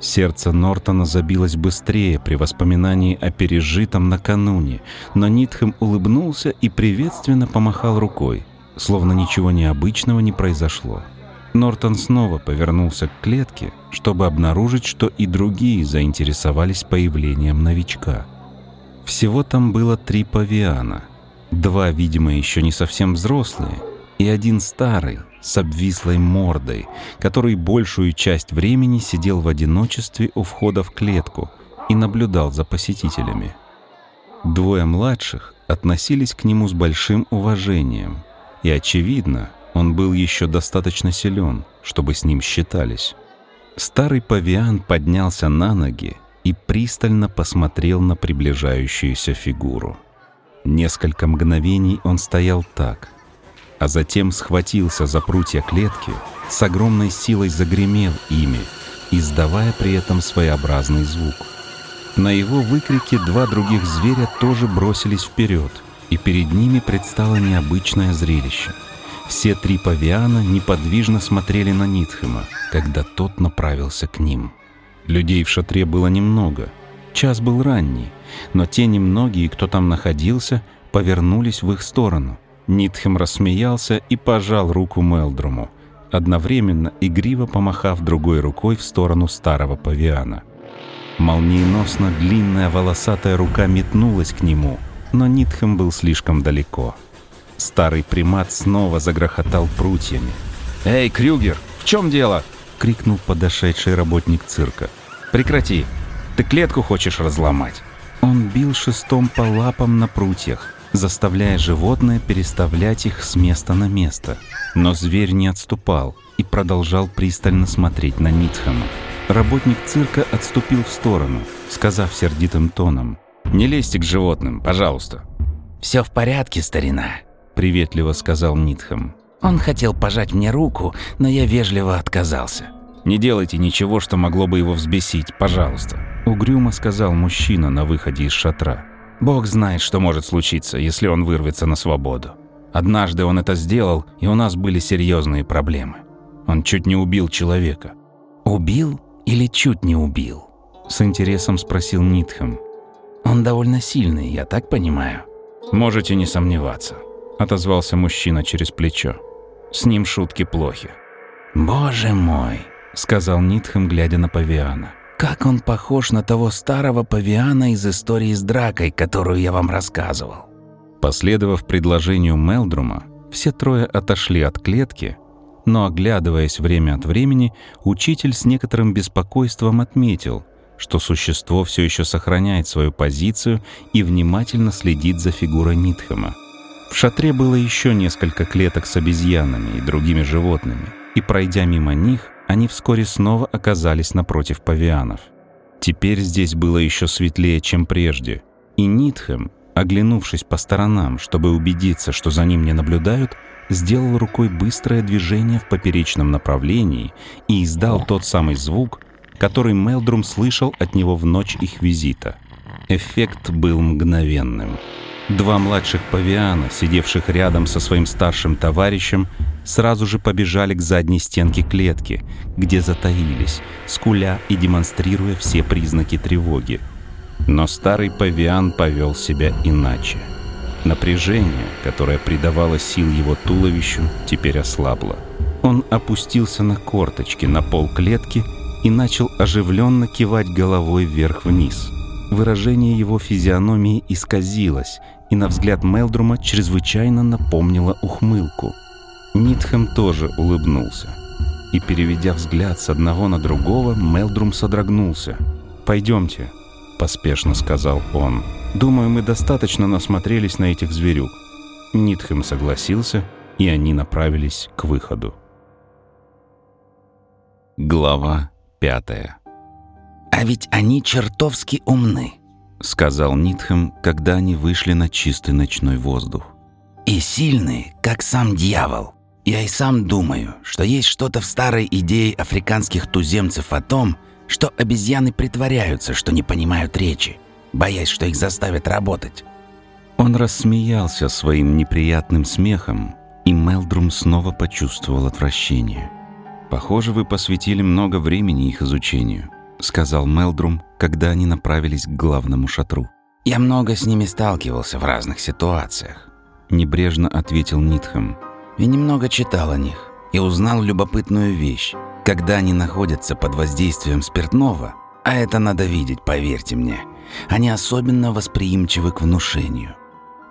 Сердце Нортона забилось быстрее при воспоминании о пережитом накануне, но Нитхем улыбнулся и приветственно помахал рукой, словно ничего необычного не произошло. Нортон снова повернулся к клетке, чтобы обнаружить, что и другие заинтересовались появлением новичка. Всего там было три павиана. Два, видимо, еще не совсем взрослые, и один старый, с обвислой мордой, который большую часть времени сидел в одиночестве у входа в клетку и наблюдал за посетителями. Двое младших относились к нему с большим уважением, и, очевидно, он был еще достаточно силен, чтобы с ним считались. Старый павиан поднялся на ноги и пристально посмотрел на приближающуюся фигуру. Несколько мгновений он стоял так, а затем схватился за прутья клетки, с огромной силой загремел ими, издавая при этом своеобразный звук. На его выкрике два других зверя тоже бросились вперед, и перед ними предстало необычное зрелище. Все три павиана неподвижно смотрели на Нитхема, когда тот направился к ним. Людей в шатре было немного. Час был ранний, но те немногие, кто там находился, повернулись в их сторону. Нитхем рассмеялся и пожал руку Мелдруму, одновременно игриво помахав другой рукой в сторону старого павиана. Молниеносно длинная волосатая рука метнулась к нему, но Нитхем был слишком далеко. Старый примат снова загрохотал прутьями. «Эй, Крюгер, в чем дело?» — крикнул подошедший работник цирка. «Прекрати! Ты клетку хочешь разломать?» Он бил шестом по лапам на прутьях, заставляя животное переставлять их с места на место. Но зверь не отступал и продолжал пристально смотреть на Нитхама. Работник цирка отступил в сторону, сказав сердитым тоном. «Не лезьте к животным, пожалуйста». «Все в порядке, старина», — приветливо сказал Нитхам. Он хотел пожать мне руку, но я вежливо отказался. «Не делайте ничего, что могло бы его взбесить, пожалуйста», — угрюмо сказал мужчина на выходе из шатра. «Бог знает, что может случиться, если он вырвется на свободу. Однажды он это сделал, и у нас были серьезные проблемы. Он чуть не убил человека». «Убил или чуть не убил?» — с интересом спросил Нитхэм. «Он довольно сильный, я так понимаю». «Можете не сомневаться», — отозвался мужчина через плечо. С ним шутки плохи. «Боже мой!» — сказал Нитхэм, глядя на павиана. «Как он похож на того старого павиана из истории с дракой, которую я вам рассказывал». Последовав предложению Мелдрума, все трое отошли от клетки, но, оглядываясь время от времени, учитель с некоторым беспокойством отметил, что существо все еще сохраняет свою позицию и внимательно следит за фигурой Нитхэма. В шатре было еще несколько клеток с обезьянами и другими животными, и, пройдя мимо них, они вскоре снова оказались напротив павианов. Теперь здесь было еще светлее, чем прежде, и Нитхэм, оглянувшись по сторонам, чтобы убедиться, что за ним не наблюдают, сделал рукой быстрое движение в поперечном направлении и издал тот самый звук, который Мелдрум слышал от него в ночь их визита. Эффект был мгновенным. Два младших павиана, сидевших рядом со своим старшим товарищем, сразу же побежали к задней стенке клетки, где затаились, скуля и демонстрируя все признаки тревоги. Но старый павиан повел себя иначе. Напряжение, которое придавало сил его туловищу, теперь ослабло. Он опустился на корточки на пол клетки и начал оживленно кивать головой вверх-вниз. Выражение его физиономии исказилось, и на взгляд Мелдрума чрезвычайно напомнила ухмылку. Нитхэм тоже улыбнулся. И, переведя взгляд с одного на другого, Мелдрум содрогнулся. «Пойдемте», — поспешно сказал он. «Думаю, мы достаточно насмотрелись на этих зверюк». Нитхэм согласился, и они направились к выходу. Глава пятая «А ведь они чертовски умны», — сказал Нитхэм, когда они вышли на чистый ночной воздух. «И сильные, как сам дьявол. Я и сам думаю, что есть что-то в старой идее африканских туземцев о том, что обезьяны притворяются, что не понимают речи, боясь, что их заставят работать». Он рассмеялся своим неприятным смехом, и Мелдрум снова почувствовал отвращение. «Похоже, вы посвятили много времени их изучению», — сказал Мелдрум, когда они направились к главному шатру. «Я много с ними сталкивался в разных ситуациях», — небрежно ответил Нитхэм. «И немного читал о них, и узнал любопытную вещь. Когда они находятся под воздействием спиртного, а это надо видеть, поверьте мне, они особенно восприимчивы к внушению.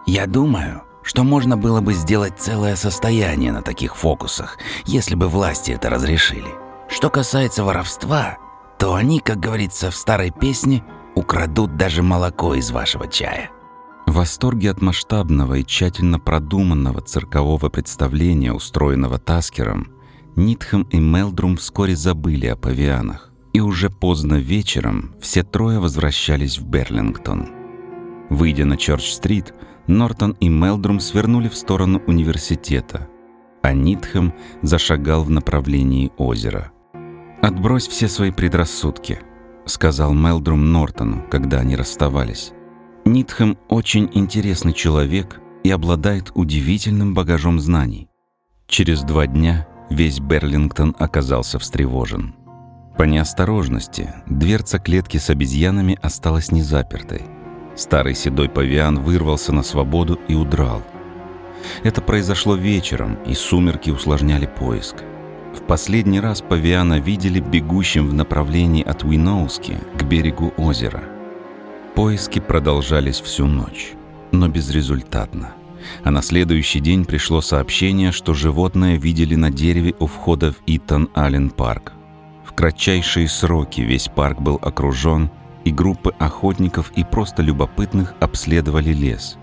Я думаю, что можно было бы сделать целое состояние на таких фокусах, если бы власти это разрешили. Что касается воровства, то они, как говорится в старой песне, украдут даже молоко из вашего чая. В восторге от масштабного и тщательно продуманного циркового представления, устроенного Таскером, Нитхэм и Мелдрум вскоре забыли о павианах, и уже поздно вечером все трое возвращались в Берлингтон. Выйдя на Чорч-стрит, Нортон и Мелдрум свернули в сторону университета, а Нитхэм зашагал в направлении озера. «Отбрось все свои предрассудки», — сказал Мелдрум Нортону, когда они расставались. Нитхэм очень интересный человек и обладает удивительным багажом знаний. Через два дня весь Берлингтон оказался встревожен. По неосторожности дверца клетки с обезьянами осталась незапертой. Старый седой павиан вырвался на свободу и удрал. Это произошло вечером, и сумерки усложняли поиск. В последний раз павиана видели бегущим в направлении от Уиноуски к берегу озера – Поиски продолжались всю ночь, но безрезультатно. А на следующий день пришло сообщение, что животное видели на дереве у входа в Итан-Аллен-парк. В кратчайшие сроки весь парк был окружен, и группы охотников и просто любопытных обследовали лес.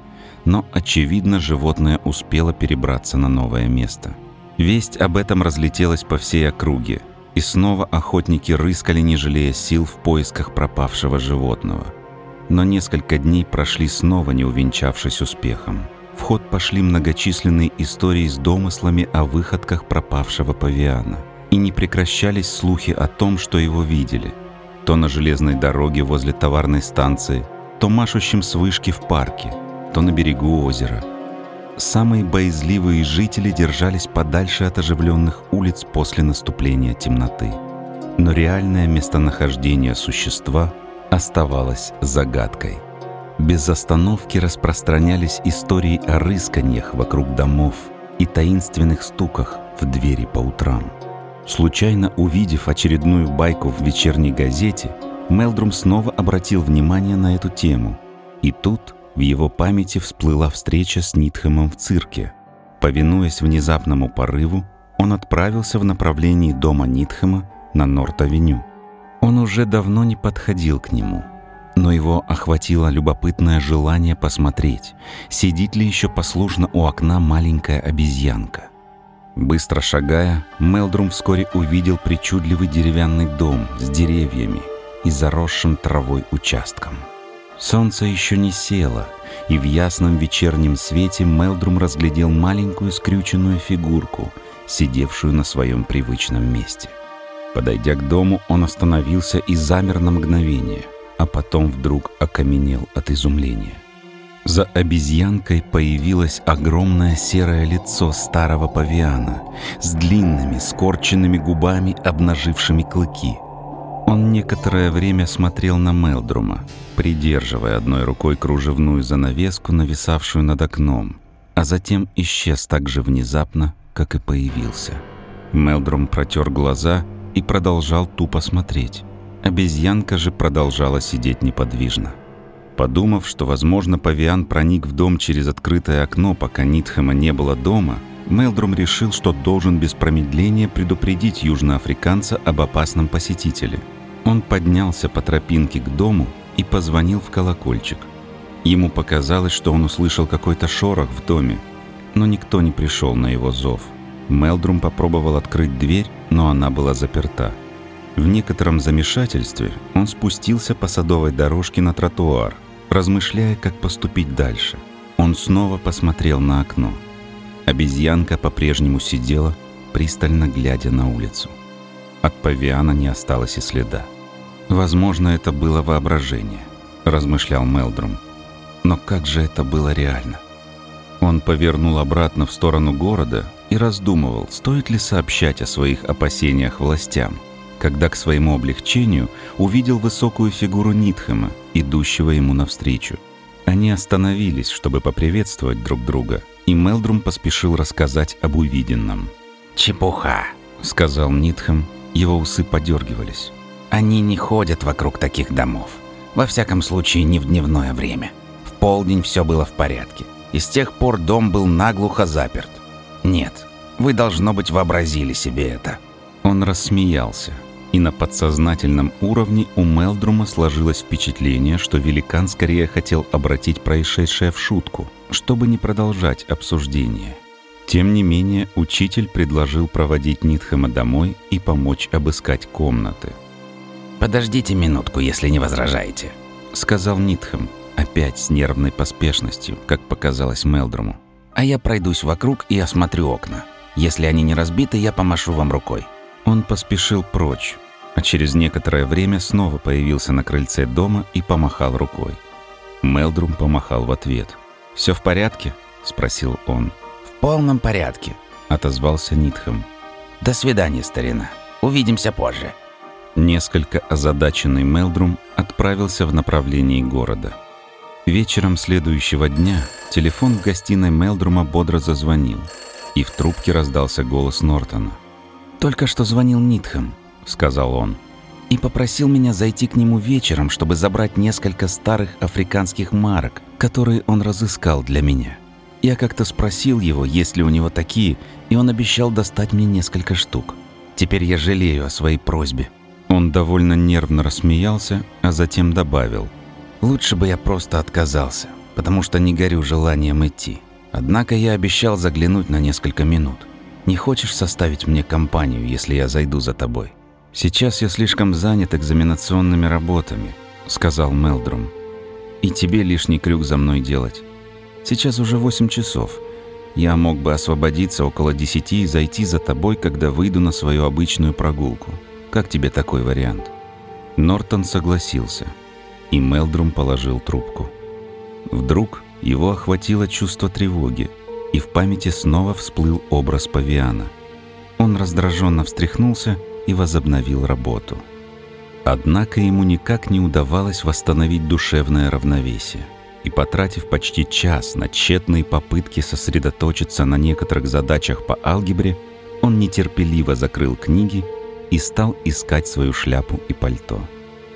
Но, очевидно, животное успело перебраться на новое место. Весть об этом разлетелась по всей округе, и снова охотники рыскали, не жалея сил в поисках пропавшего животного – но несколько дней прошли снова не увенчавшись успехом. В ход пошли многочисленные истории с домыслами о выходках пропавшего павиана. И не прекращались слухи о том, что его видели. То на железной дороге возле товарной станции, то машущим с вышки в парке, то на берегу озера. Самые боязливые жители держались подальше от оживленных улиц после наступления темноты. Но реальное местонахождение существа – оставалась загадкой. Без остановки распространялись истории о рысканьях вокруг домов и таинственных стуках в двери по утрам. Случайно увидев очередную байку в вечерней газете, Мелдрум снова обратил внимание на эту тему. И тут в его памяти всплыла встреча с Нитхэмом в цирке. Повинуясь внезапному порыву, он отправился в направлении дома Нитхэма на Норт-авеню. Он уже давно не подходил к нему, но его охватило любопытное желание посмотреть, сидит ли еще послушно у окна маленькая обезьянка. Быстро шагая, Мелдрум вскоре увидел причудливый деревянный дом с деревьями и заросшим травой участком. Солнце еще не село, и в ясном вечернем свете Мелдрум разглядел маленькую скрюченную фигурку, сидевшую на своем привычном месте – Подойдя к дому, он остановился и замер на мгновение, а потом вдруг окаменел от изумления. За обезьянкой появилось огромное серое лицо старого павиана с длинными скорченными губами, обнажившими клыки. Он некоторое время смотрел на Мелдрума, придерживая одной рукой кружевную занавеску, нависавшую над окном, а затем исчез так же внезапно, как и появился. Мелдрум протер глаза и продолжал тупо смотреть. Обезьянка же продолжала сидеть неподвижно. Подумав, что, возможно, павиан проник в дом через открытое окно, пока Нитхэма не было дома, Мелдрум решил, что должен без промедления предупредить южноафриканца об опасном посетителе. Он поднялся по тропинке к дому и позвонил в колокольчик. Ему показалось, что он услышал какой-то шорох в доме, но никто не пришел на его зов. Мелдрум попробовал открыть дверь, но она была заперта. В некотором замешательстве он спустился по садовой дорожке на тротуар, размышляя, как поступить дальше. Он снова посмотрел на окно. Обезьянка по-прежнему сидела, пристально глядя на улицу. От павиана не осталось и следа. «Возможно, это было воображение», – размышлял Мелдрум. «Но как же это было реально?» Он повернул обратно в сторону города и раздумывал, стоит ли сообщать о своих опасениях властям, когда к своему облегчению увидел высокую фигуру Нитхэма, идущего ему навстречу. Они остановились, чтобы поприветствовать друг друга, и Мелдрум поспешил рассказать об увиденном. «Чепуха», — сказал Нитхэм, его усы подергивались. «Они не ходят вокруг таких домов. Во всяком случае, не в дневное время. В полдень все было в порядке. и с тех пор дом был наглухо заперт. Нет, вы, должно быть, вообразили себе это». Он рассмеялся, и на подсознательном уровне у Мелдрума сложилось впечатление, что великан скорее хотел обратить происшедшее в шутку, чтобы не продолжать обсуждение. Тем не менее, учитель предложил проводить Нитхэма домой и помочь обыскать комнаты. «Подождите минутку, если не возражаете», — сказал Нитхэм, опять с нервной поспешностью, как показалось Мелдруму. «А я пройдусь вокруг и осмотрю окна. Если они не разбиты, я помашу вам рукой». Он поспешил прочь, а через некоторое время снова появился на крыльце дома и помахал рукой. Мелдрум помахал в ответ. «Все в порядке?» — спросил он. «В полном порядке», — отозвался Нитхэм. «До свидания, старина. Увидимся позже». Несколько озадаченный Мелдрум отправился в направлении города. Вечером следующего дня телефон в гостиной Мелдрума бодро зазвонил, и в трубке раздался голос Нортона. «Только что звонил Нитхэм», — сказал он, «и попросил меня зайти к нему вечером, чтобы забрать несколько старых африканских марок, которые он разыскал для меня. Я как-то спросил его, есть ли у него такие, и он обещал достать мне несколько штук. Теперь я жалею о своей просьбе». Он довольно нервно рассмеялся, а затем добавил. «Лучше бы я просто отказался, потому что не горю желанием идти. Однако я обещал заглянуть на несколько минут. Не хочешь составить мне компанию, если я зайду за тобой?» «Сейчас я слишком занят экзаменационными работами», — сказал Мелдрум. «И тебе лишний крюк за мной делать. Сейчас уже восемь часов. Я мог бы освободиться около десяти и зайти за тобой, когда выйду на свою обычную прогулку. Как тебе такой вариант?» Нортон согласился, и Мелдрум положил трубку. Вдруг его охватило чувство тревоги, и в памяти снова всплыл образ павиана. Он раздраженно встряхнулся и возобновил работу. Однако ему никак не удавалось восстановить душевное равновесие. И потратив почти час на тщетные попытки сосредоточиться на некоторых задачах по алгебре, он нетерпеливо закрыл книги и стал искать свою шляпу и пальто.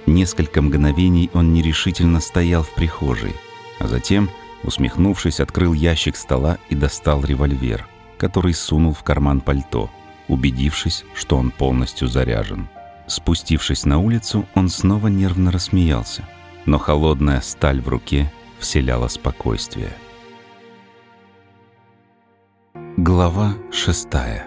Несколько мгновений он нерешительно стоял в прихожей, а затем, усмехнувшись, открыл ящик стола и достал револьвер, который сунул в карман пальто, убедившись, что он полностью заряжен. Спустившись на улицу, он снова нервно рассмеялся, но холодная сталь в руке вселяла спокойствие. Глава шестая.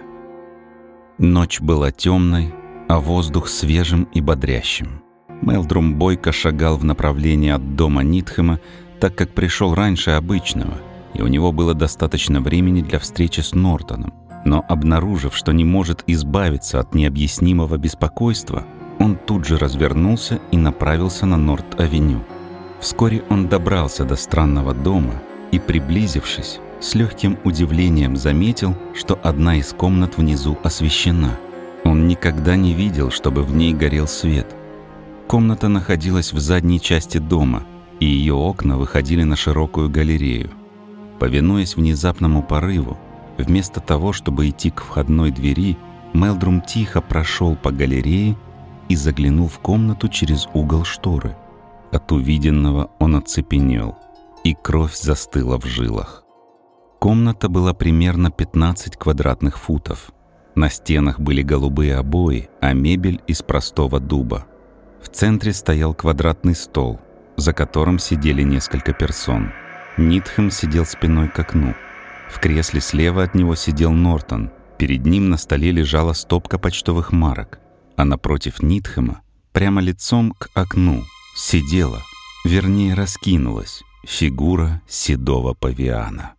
Ночь была темной, а воздух свежим и бодрящим. Мелдрум бойко шагал в направлении от дома Нитхэма, так как пришел раньше обычного, и у него было достаточно времени для встречи с Нортоном. Но обнаружив, что не может избавиться от необъяснимого беспокойства, он тут же развернулся и направился на Норт-авеню. Вскоре он добрался до странного дома и, приблизившись, с легким удивлением заметил, что одна из комнат внизу освещена – он никогда не видел, чтобы в ней горел свет. Комната находилась в задней части дома, и ее окна выходили на широкую галерею. Повинуясь внезапному порыву, вместо того, чтобы идти к входной двери, Мелдрум тихо прошел по галерее и заглянул в комнату через угол шторы. От увиденного он оцепенел, и кровь застыла в жилах. Комната была примерно 15 квадратных футов – на стенах были голубые обои, а мебель из простого дуба. В центре стоял квадратный стол, за которым сидели несколько персон. Нитхэм сидел спиной к окну. В кресле слева от него сидел Нортон. Перед ним на столе лежала стопка почтовых марок. А напротив Нитхэма, прямо лицом к окну, сидела, вернее раскинулась, фигура седого павиана.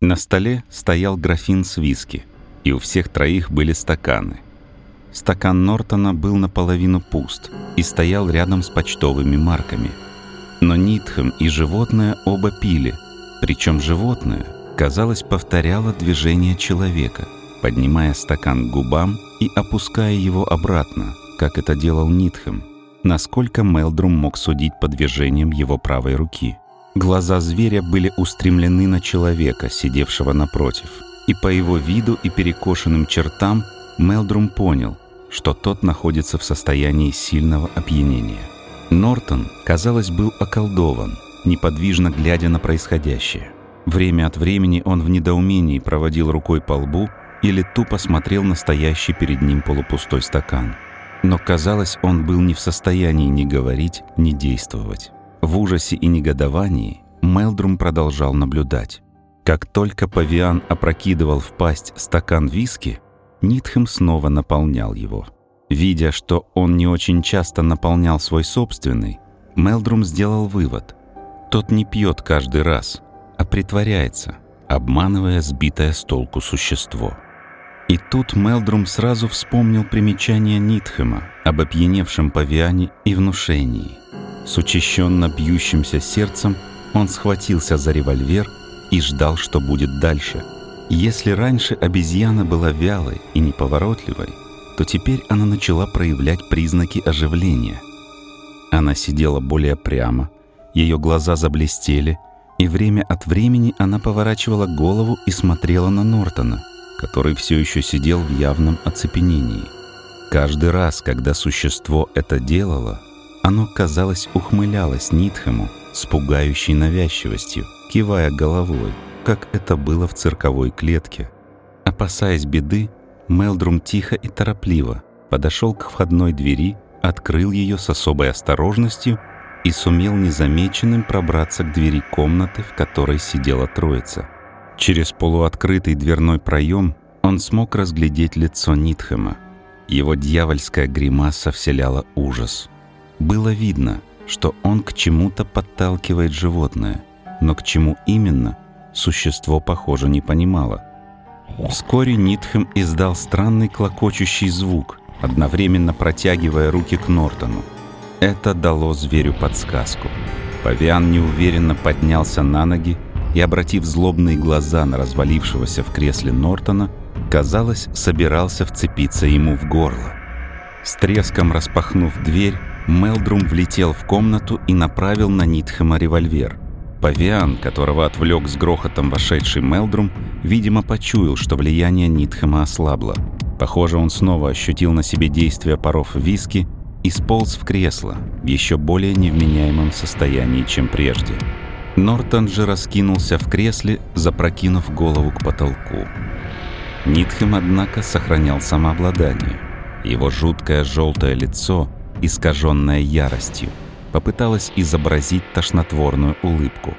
На столе стоял графин с виски – и у всех троих были стаканы. Стакан Нортона был наполовину пуст и стоял рядом с почтовыми марками. Но Нитхэм и животное оба пили, причем животное, казалось, повторяло движение человека, поднимая стакан к губам и опуская его обратно, как это делал Нитхэм, насколько Мелдрум мог судить по движениям его правой руки. Глаза зверя были устремлены на человека, сидевшего напротив – и по его виду и перекошенным чертам Мелдрум понял, что тот находится в состоянии сильного опьянения. Нортон, казалось, был околдован, неподвижно глядя на происходящее. Время от времени он в недоумении проводил рукой по лбу или тупо смотрел на стоящий перед ним полупустой стакан. Но, казалось, он был не в состоянии ни говорить, ни действовать. В ужасе и негодовании Мелдрум продолжал наблюдать. Как только павиан опрокидывал в пасть стакан виски, Нитхем снова наполнял его. Видя, что он не очень часто наполнял свой собственный, Мелдрум сделал вывод. Тот не пьет каждый раз, а притворяется, обманывая сбитое с толку существо. И тут Мелдрум сразу вспомнил примечание Нитхема об опьяневшем павиане и внушении. С учащенно бьющимся сердцем он схватился за револьвер и ждал, что будет дальше. Если раньше обезьяна была вялой и неповоротливой, то теперь она начала проявлять признаки оживления. Она сидела более прямо, ее глаза заблестели, и время от времени она поворачивала голову и смотрела на Нортона, который все еще сидел в явном оцепенении. Каждый раз, когда существо это делало, оно, казалось, ухмылялось Нитхему с пугающей навязчивостью, кивая головой, как это было в цирковой клетке. Опасаясь беды, Мелдрум тихо и торопливо подошел к входной двери, открыл ее с особой осторожностью и сумел незамеченным пробраться к двери комнаты, в которой сидела троица. Через полуоткрытый дверной проем он смог разглядеть лицо Нитхема. Его дьявольская гримаса вселяла ужас. Было видно, что он к чему-то подталкивает животное, но к чему именно, существо, похоже, не понимало. Вскоре Нитхем издал странный клокочущий звук, одновременно протягивая руки к Нортону. Это дало зверю подсказку. Павиан неуверенно поднялся на ноги и, обратив злобные глаза на развалившегося в кресле Нортона, казалось, собирался вцепиться ему в горло. С треском распахнув дверь, Мелдрум влетел в комнату и направил на Нитхема револьвер. Павиан, которого отвлек с грохотом вошедший Мелдрум, видимо, почуял, что влияние Нитхема ослабло. Похоже, он снова ощутил на себе действие паров виски и сполз в кресло в еще более невменяемом состоянии, чем прежде. Нортон же раскинулся в кресле, запрокинув голову к потолку. Нитхем, однако, сохранял самообладание. Его жуткое желтое лицо, искаженное яростью, попыталось изобразить тошнотворную улыбку.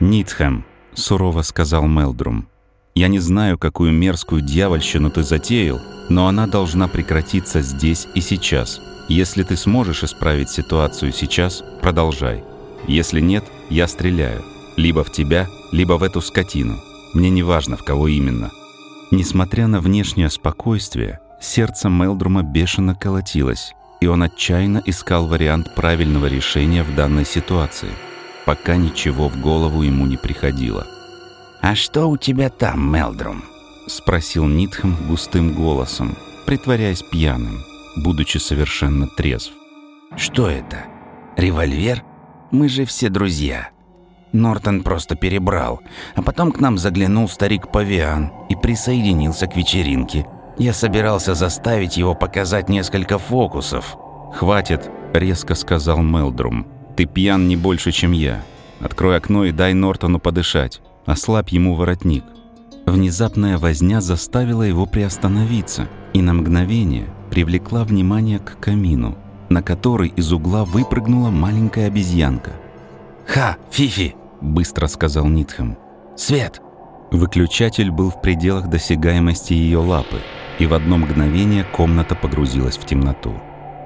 «Нитхем», — сурово сказал Мелдрум, — «я не знаю, какую мерзкую дьявольщину ты затеял, но она должна прекратиться здесь и сейчас. Если ты сможешь исправить ситуацию сейчас, продолжай. Если нет, я стреляю. Либо в тебя, либо в эту скотину. Мне не важно, в кого именно. Несмотря на внешнее спокойствие, сердце Мелдрума бешено колотилось, и он отчаянно искал вариант правильного решения в данной ситуации, пока ничего в голову ему не приходило. «А что у тебя там, Мелдрум?» — спросил Нитхем густым голосом, притворяясь пьяным будучи совершенно трезв. «Что это? Револьвер? Мы же все друзья». Нортон просто перебрал, а потом к нам заглянул старик Павиан и присоединился к вечеринке. Я собирался заставить его показать несколько фокусов. «Хватит», — резко сказал Мелдрум. «Ты пьян не больше, чем я. Открой окно и дай Нортону подышать. Ослабь ему воротник». Внезапная возня заставила его приостановиться, и на мгновение привлекла внимание к камину, на который из угла выпрыгнула маленькая обезьянка. «Ха, Фифи!» – быстро сказал Нитхэм. «Свет!» Выключатель был в пределах досягаемости ее лапы, и в одно мгновение комната погрузилась в темноту.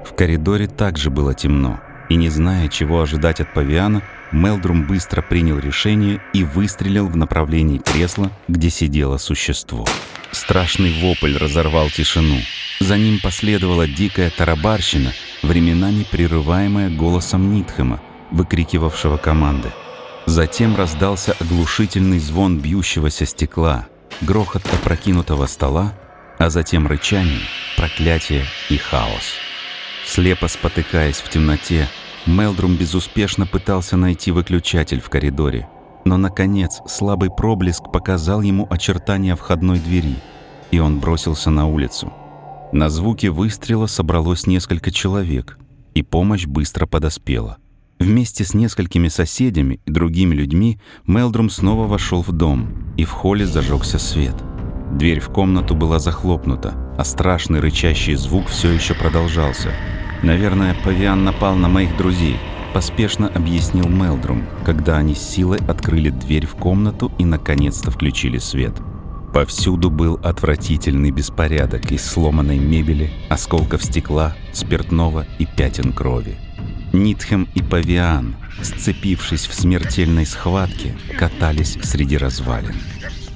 В коридоре также было темно, и не зная, чего ожидать от павиана, Мелдрум быстро принял решение и выстрелил в направлении кресла, где сидело существо. Страшный вопль разорвал тишину. За ним последовала дикая тарабарщина, временами прерываемая голосом Нитхема, выкрикивавшего команды. Затем раздался оглушительный звон бьющегося стекла, грохот опрокинутого стола, а затем рычание, проклятие и хаос. Слепо спотыкаясь в темноте, Мелдрум безуспешно пытался найти выключатель в коридоре, но, наконец, слабый проблеск показал ему очертания входной двери, и он бросился на улицу. На звуки выстрела собралось несколько человек, и помощь быстро подоспела. Вместе с несколькими соседями и другими людьми Мелдрум снова вошел в дом, и в холле зажегся свет. Дверь в комнату была захлопнута, а страшный рычащий звук все еще продолжался. «Наверное, павиан напал на моих друзей», — поспешно объяснил Мелдрум, когда они с силой открыли дверь в комнату и наконец-то включили свет. Повсюду был отвратительный беспорядок из сломанной мебели, осколков стекла, спиртного и пятен крови. Нитхем и Павиан, сцепившись в смертельной схватке, катались среди развалин.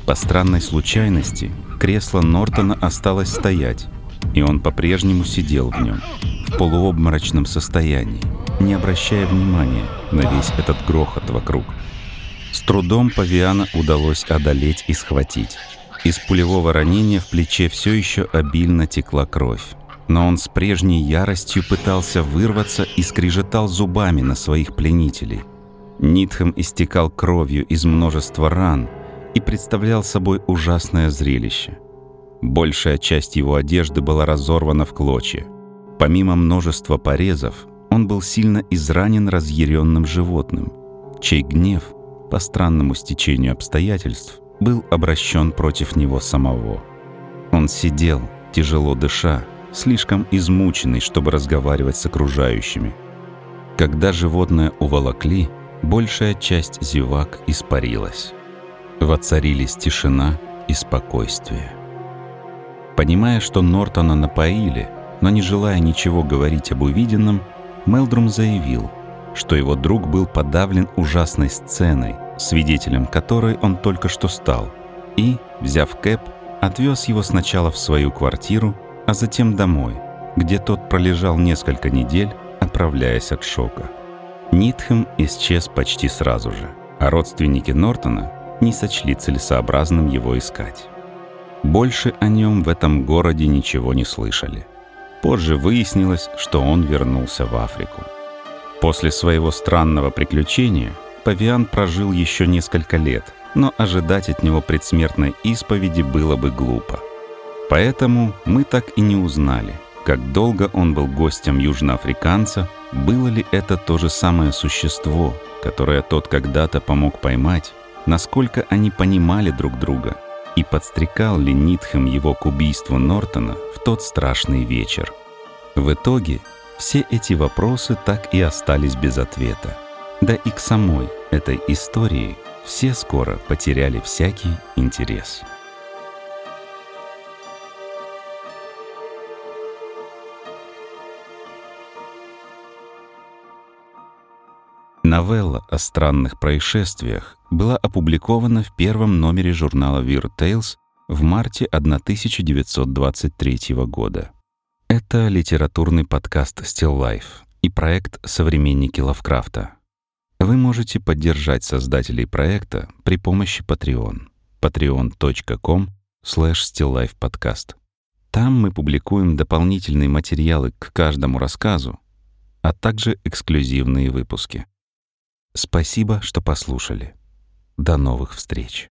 По странной случайности, кресло Нортона осталось стоять, и он по-прежнему сидел в нем, в полуобморочном состоянии, не обращая внимания на весь этот грохот вокруг. С трудом Павиана удалось одолеть и схватить. Из пулевого ранения в плече все еще обильно текла кровь но он с прежней яростью пытался вырваться и скрежетал зубами на своих пленителей. Нитхем истекал кровью из множества ран и представлял собой ужасное зрелище. Большая часть его одежды была разорвана в клочья. Помимо множества порезов, он был сильно изранен разъяренным животным, чей гнев, по странному стечению обстоятельств, был обращен против него самого. Он сидел, тяжело дыша, слишком измученный, чтобы разговаривать с окружающими. Когда животное уволокли, большая часть зевак испарилась. Воцарились тишина и спокойствие. Понимая, что Нортона напоили, но не желая ничего говорить об увиденном, Мелдрум заявил, что его друг был подавлен ужасной сценой, свидетелем которой он только что стал, и, взяв Кэп, отвез его сначала в свою квартиру, а затем домой, где тот пролежал несколько недель, оправляясь от шока. Нитхэм исчез почти сразу же, а родственники Нортона не сочли целесообразным его искать. Больше о нем в этом городе ничего не слышали. Позже выяснилось, что он вернулся в Африку. После своего странного приключения Павиан прожил еще несколько лет, но ожидать от него предсмертной исповеди было бы глупо. Поэтому мы так и не узнали, как долго он был гостем южноафриканца, было ли это то же самое существо, которое тот когда-то помог поймать, насколько они понимали друг друга, и подстрекал ли Нитхем его к убийству Нортона в тот страшный вечер. В итоге все эти вопросы так и остались без ответа. Да и к самой этой истории все скоро потеряли всякий интерес. Новелла о странных происшествиях была опубликована в первом номере журнала Weird Tales в марте 1923 года. Это литературный подкаст Still Life и проект «Современники Лавкрафта». Вы можете поддержать создателей проекта при помощи Patreon. patreon.com slash stillifepodcast. Там мы публикуем дополнительные материалы к каждому рассказу, а также эксклюзивные выпуски. Спасибо, что послушали. До новых встреч.